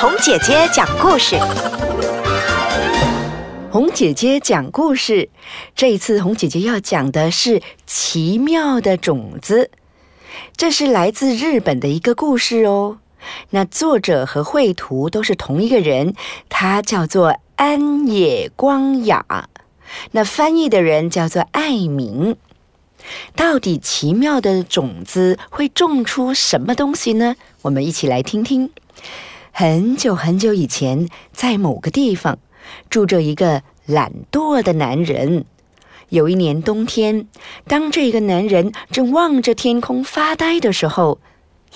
红姐姐讲故事，红姐姐讲故事。这一次，红姐姐要讲的是奇妙的种子。这是来自日本的一个故事哦。那作者和绘图都是同一个人，他叫做安野光雅。那翻译的人叫做艾明。到底奇妙的种子会种出什么东西呢？我们一起来听听。很久很久以前，在某个地方住着一个懒惰的男人。有一年冬天，当这个男人正望着天空发呆的时候，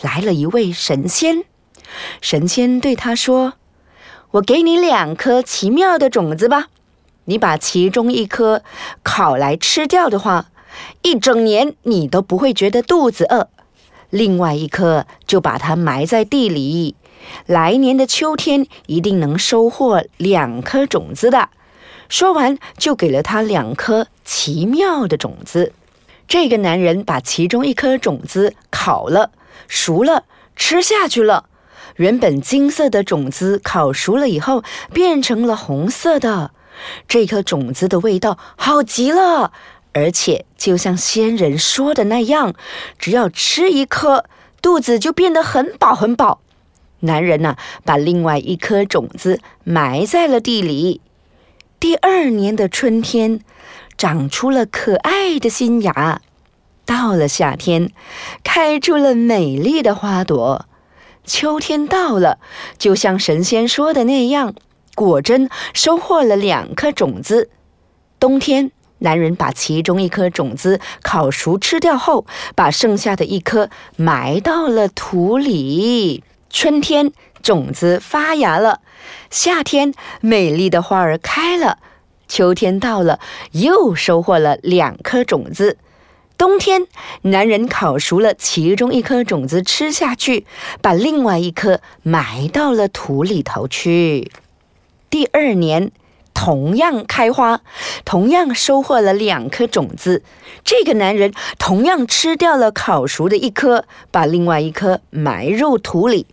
来了一位神仙。神仙对他说：“我给你两颗奇妙的种子吧，你把其中一颗烤来吃掉的话，一整年你都不会觉得肚子饿；另外一颗就把它埋在地里。”来年的秋天一定能收获两颗种子的。说完，就给了他两颗奇妙的种子。这个男人把其中一颗种子烤了、熟了，吃下去了。原本金色的种子烤熟了以后，变成了红色的。这颗种子的味道好极了，而且就像仙人说的那样，只要吃一颗，肚子就变得很饱很饱。男人呢，把另外一颗种子埋在了地里。第二年的春天，长出了可爱的新芽；到了夏天，开出了美丽的花朵。秋天到了，就像神仙说的那样，果真收获了两颗种子。冬天，男人把其中一颗种子烤熟吃掉后，把剩下的一颗埋到了土里。春天种子发芽了，夏天美丽的花儿开了，秋天到了又收获了两颗种子。冬天，男人烤熟了其中一颗种子吃下去，把另外一颗埋到了土里头去。第二年同样开花，同样收获了两颗种子。这个男人同样吃掉了烤熟的一颗，把另外一颗埋入土里。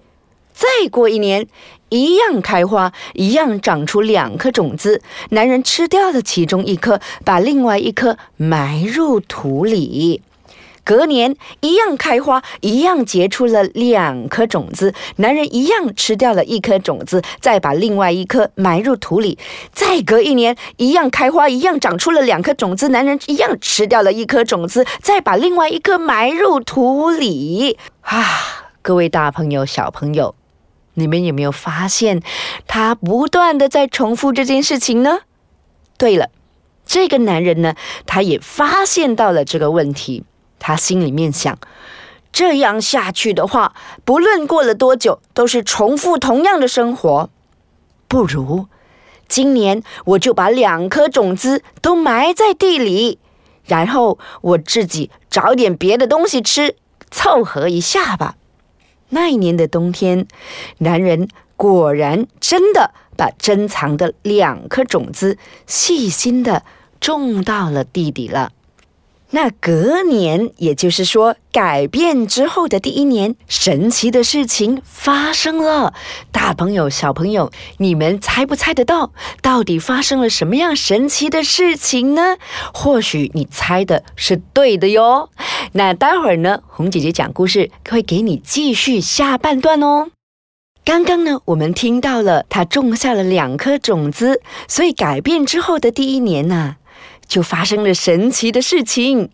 再过一年，一样开花，一样长出两颗种子。男人吃掉了其中一颗，把另外一颗埋入土里。隔年，一样开花，一样结出了两颗种子。男人一样吃掉了一颗种子，再把另外一颗埋入土里。再隔一年，一样开花，一样长出了两颗种子。男人一样吃掉了一颗种子，再把另外一颗埋入土里。啊，各位大朋友、小朋友。你们有没有发现，他不断的在重复这件事情呢？对了，这个男人呢，他也发现到了这个问题。他心里面想：这样下去的话，不论过了多久，都是重复同样的生活。不如今年我就把两颗种子都埋在地里，然后我自己找点别的东西吃，凑合一下吧。那一年的冬天，男人果然真的把珍藏的两颗种子细心的种到了地底了。那隔年，也就是说改变之后的第一年，神奇的事情发生了。大朋友、小朋友，你们猜不猜得到，到底发生了什么样神奇的事情呢？或许你猜的是对的哟。那待会儿呢，红姐姐讲故事会给你继续下半段哦。刚刚呢，我们听到了他种下了两颗种子，所以改变之后的第一年呢。就发生了神奇的事情，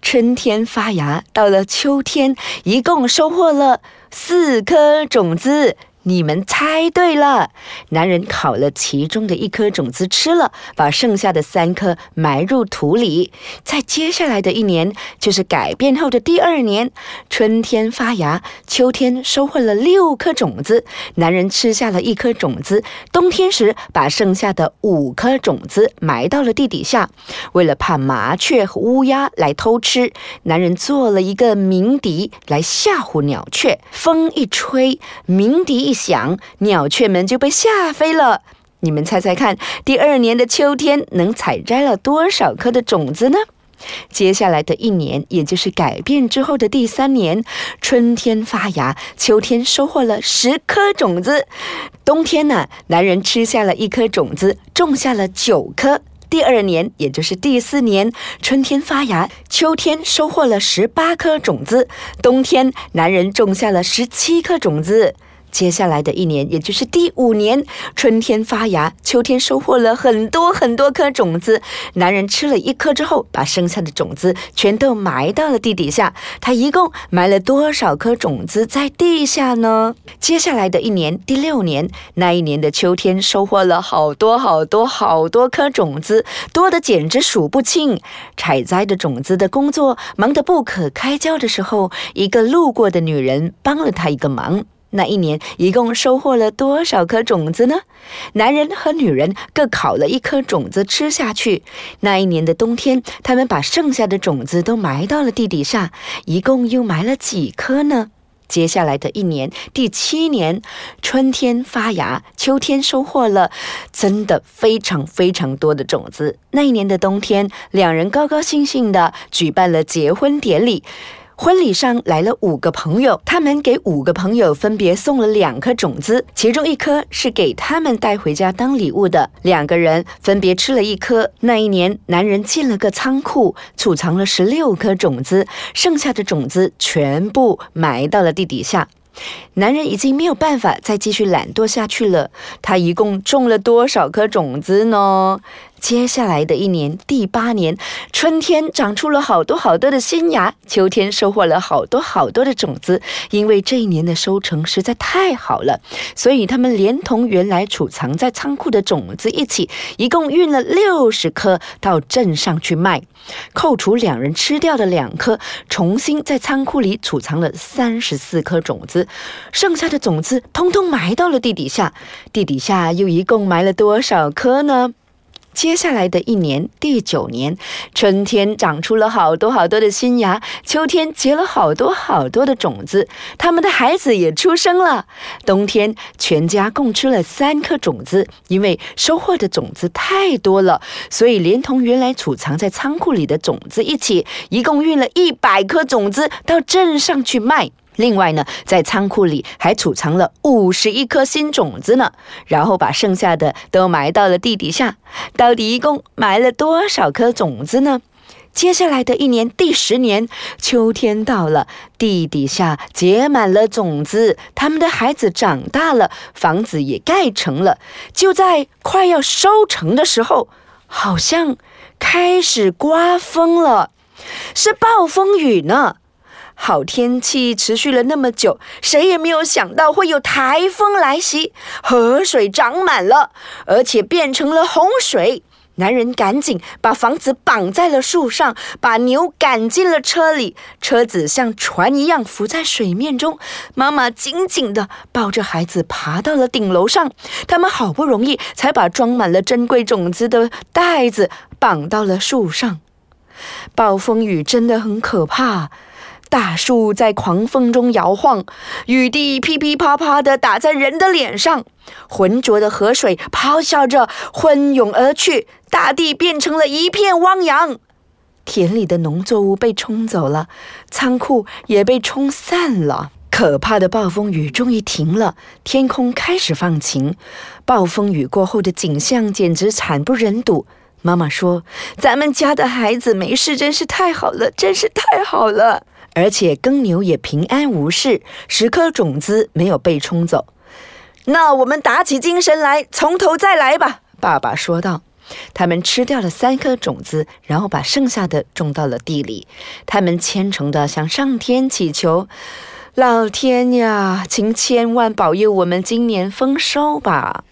春天发芽，到了秋天，一共收获了四颗种子。你们猜对了，男人烤了其中的一颗种子吃了，把剩下的三颗埋入土里。在接下来的一年，就是改变后的第二年，春天发芽，秋天收获了六颗种子。男人吃下了一颗种子，冬天时把剩下的五颗种子埋到了地底下。为了怕麻雀和乌鸦来偷吃，男人做了一个鸣笛来吓唬鸟雀。风一吹，鸣笛。一响，鸟雀们就被吓飞了。你们猜猜看，第二年的秋天能采摘了多少颗的种子呢？接下来的一年，也就是改变之后的第三年，春天发芽，秋天收获了十颗种子。冬天呢，男人吃下了一颗种子，种下了九颗。第二年，也就是第四年，春天发芽，秋天收获了十八颗种子。冬天，男人种下了十七颗种子。接下来的一年，也就是第五年，春天发芽，秋天收获了很多很多颗种子。男人吃了一颗之后，把剩下的种子全都埋到了地底下。他一共埋了多少颗种子在地下呢？接下来的一年，第六年，那一年的秋天收获了好多好多好多颗种子，多的简直数不清。采摘的种子的工作忙得不可开交的时候，一个路过的女人帮了他一个忙。那一年一共收获了多少颗种子呢？男人和女人各烤了一颗种子吃下去。那一年的冬天，他们把剩下的种子都埋到了地底下，一共又埋了几颗呢？接下来的一年，第七年，春天发芽，秋天收获了，真的非常非常多的种子。那一年的冬天，两人高高兴兴地举办了结婚典礼。婚礼上来了五个朋友，他们给五个朋友分别送了两颗种子，其中一颗是给他们带回家当礼物的。两个人分别吃了一颗。那一年，男人进了个仓库，储藏了十六颗种子，剩下的种子全部埋到了地底下。男人已经没有办法再继续懒惰下去了。他一共种了多少颗种子呢？接下来的一年，第八年，春天长出了好多好多的新芽，秋天收获了好多好多的种子。因为这一年的收成实在太好了，所以他们连同原来储藏在仓库的种子一起，一共运了六十颗到镇上去卖。扣除两人吃掉的两颗，重新在仓库里储藏了三十四颗种子，剩下的种子通通埋到了地底下。地底下又一共埋了多少颗呢？接下来的一年，第九年，春天长出了好多好多的新芽，秋天结了好多好多的种子，他们的孩子也出生了。冬天，全家共吃了三颗种子，因为收获的种子太多了，所以连同原来储藏在仓库里的种子一起，一共运了一百颗种子到镇上去卖。另外呢，在仓库里还储藏了五十一颗新种子呢，然后把剩下的都埋到了地底下。到底一共埋了多少颗种子呢？接下来的一年，第十年，秋天到了，地底下结满了种子，他们的孩子长大了，房子也盖成了。就在快要收成的时候，好像开始刮风了，是暴风雨呢。好天气持续了那么久，谁也没有想到会有台风来袭，河水涨满了，而且变成了洪水。男人赶紧把房子绑在了树上，把牛赶进了车里，车子像船一样浮在水面中。妈妈紧紧地抱着孩子爬到了顶楼上，他们好不容易才把装满了珍贵种子的袋子绑到了树上。暴风雨真的很可怕。大树在狂风中摇晃，雨滴噼噼啪啪地打在人的脸上，浑浊的河水咆哮着奔涌而去，大地变成了一片汪洋，田里的农作物被冲走了，仓库也被冲散了。可怕的暴风雨终于停了，天空开始放晴。暴风雨过后的景象简直惨不忍睹。妈妈说：“咱们家的孩子没事，真是太好了，真是太好了。”而且耕牛也平安无事，十颗种子没有被冲走。那我们打起精神来，从头再来吧。爸爸说道。他们吃掉了三颗种子，然后把剩下的种到了地里。他们虔诚地向上天祈求：“老天呀，请千万保佑我们今年丰收吧。”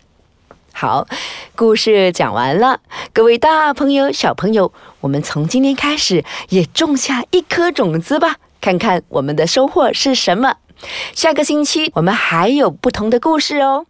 好，故事讲完了，各位大朋友、小朋友，我们从今天开始也种下一颗种子吧，看看我们的收获是什么。下个星期我们还有不同的故事哦。